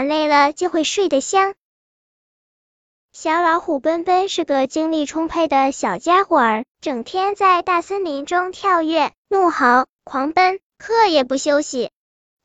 玩累了就会睡得香。小老虎奔奔是个精力充沛的小家伙儿，整天在大森林中跳跃、怒吼、狂奔，课也不休息。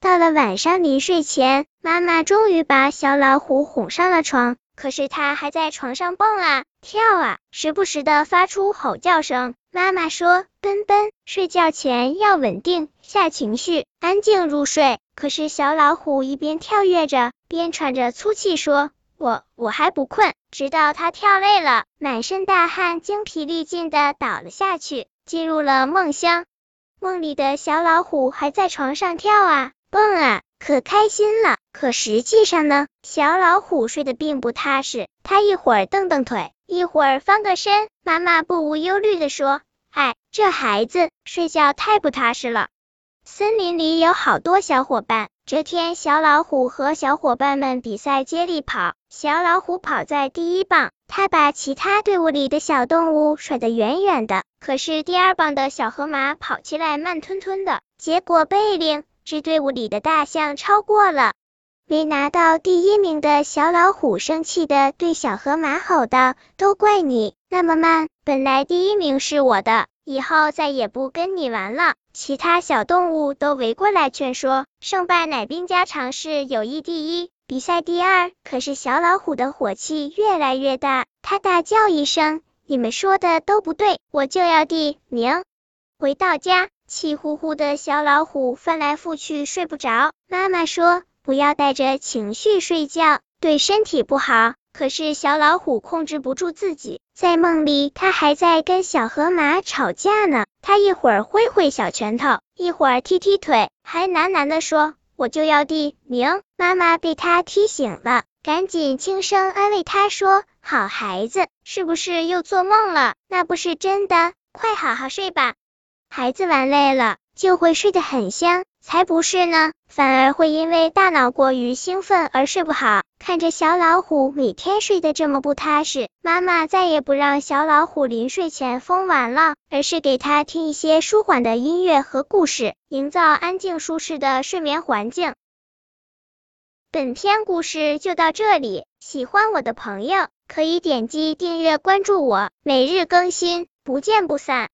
到了晚上临睡前，妈妈终于把小老虎哄上了床，可是它还在床上蹦啊跳啊，时不时的发出吼叫声。妈妈说：“奔奔，睡觉前要稳定下情绪，安静入睡。”可是小老虎一边跳跃着，边喘着粗气说。我我还不困，直到他跳累了，满身大汗，精疲力尽的倒了下去，进入了梦乡。梦里的小老虎还在床上跳啊蹦啊，可开心了。可实际上呢，小老虎睡得并不踏实，它一会儿蹬蹬腿，一会儿翻个身。妈妈不无忧虑的说：“哎，这孩子睡觉太不踏实了。”森林里有好多小伙伴。这天，小老虎和小伙伴们比赛接力跑，小老虎跑在第一棒，它把其他队伍里的小动物甩得远远的。可是第二棒的小河马跑起来慢吞吞的，结果被另支队伍里的大象超过了。没拿到第一名的小老虎生气的对小河马吼道：“都怪你那么慢，本来第一名是我的。”以后再也不跟你玩了。其他小动物都围过来劝说，胜败乃兵家常事，友谊第一，比赛第二。可是小老虎的火气越来越大，它大叫一声：“你们说的都不对，我就要第名！”回到家，气呼呼的小老虎翻来覆去睡不着。妈妈说：“不要带着情绪睡觉，对身体不好。”可是小老虎控制不住自己，在梦里，它还在跟小河马吵架呢。它一会儿挥挥小拳头，一会儿踢踢腿，还喃喃的说：“我就要第名。”妈妈被它踢醒了，赶紧轻声安慰它说：“好孩子，是不是又做梦了？那不是真的，快好好睡吧。孩子玩累了，就会睡得很香。”才不是呢，反而会因为大脑过于兴奋而睡不好。看着小老虎每天睡得这么不踏实，妈妈再也不让小老虎临睡前疯玩了，而是给他听一些舒缓的音乐和故事，营造安静舒适的睡眠环境。本篇故事就到这里，喜欢我的朋友可以点击订阅关注我，每日更新，不见不散。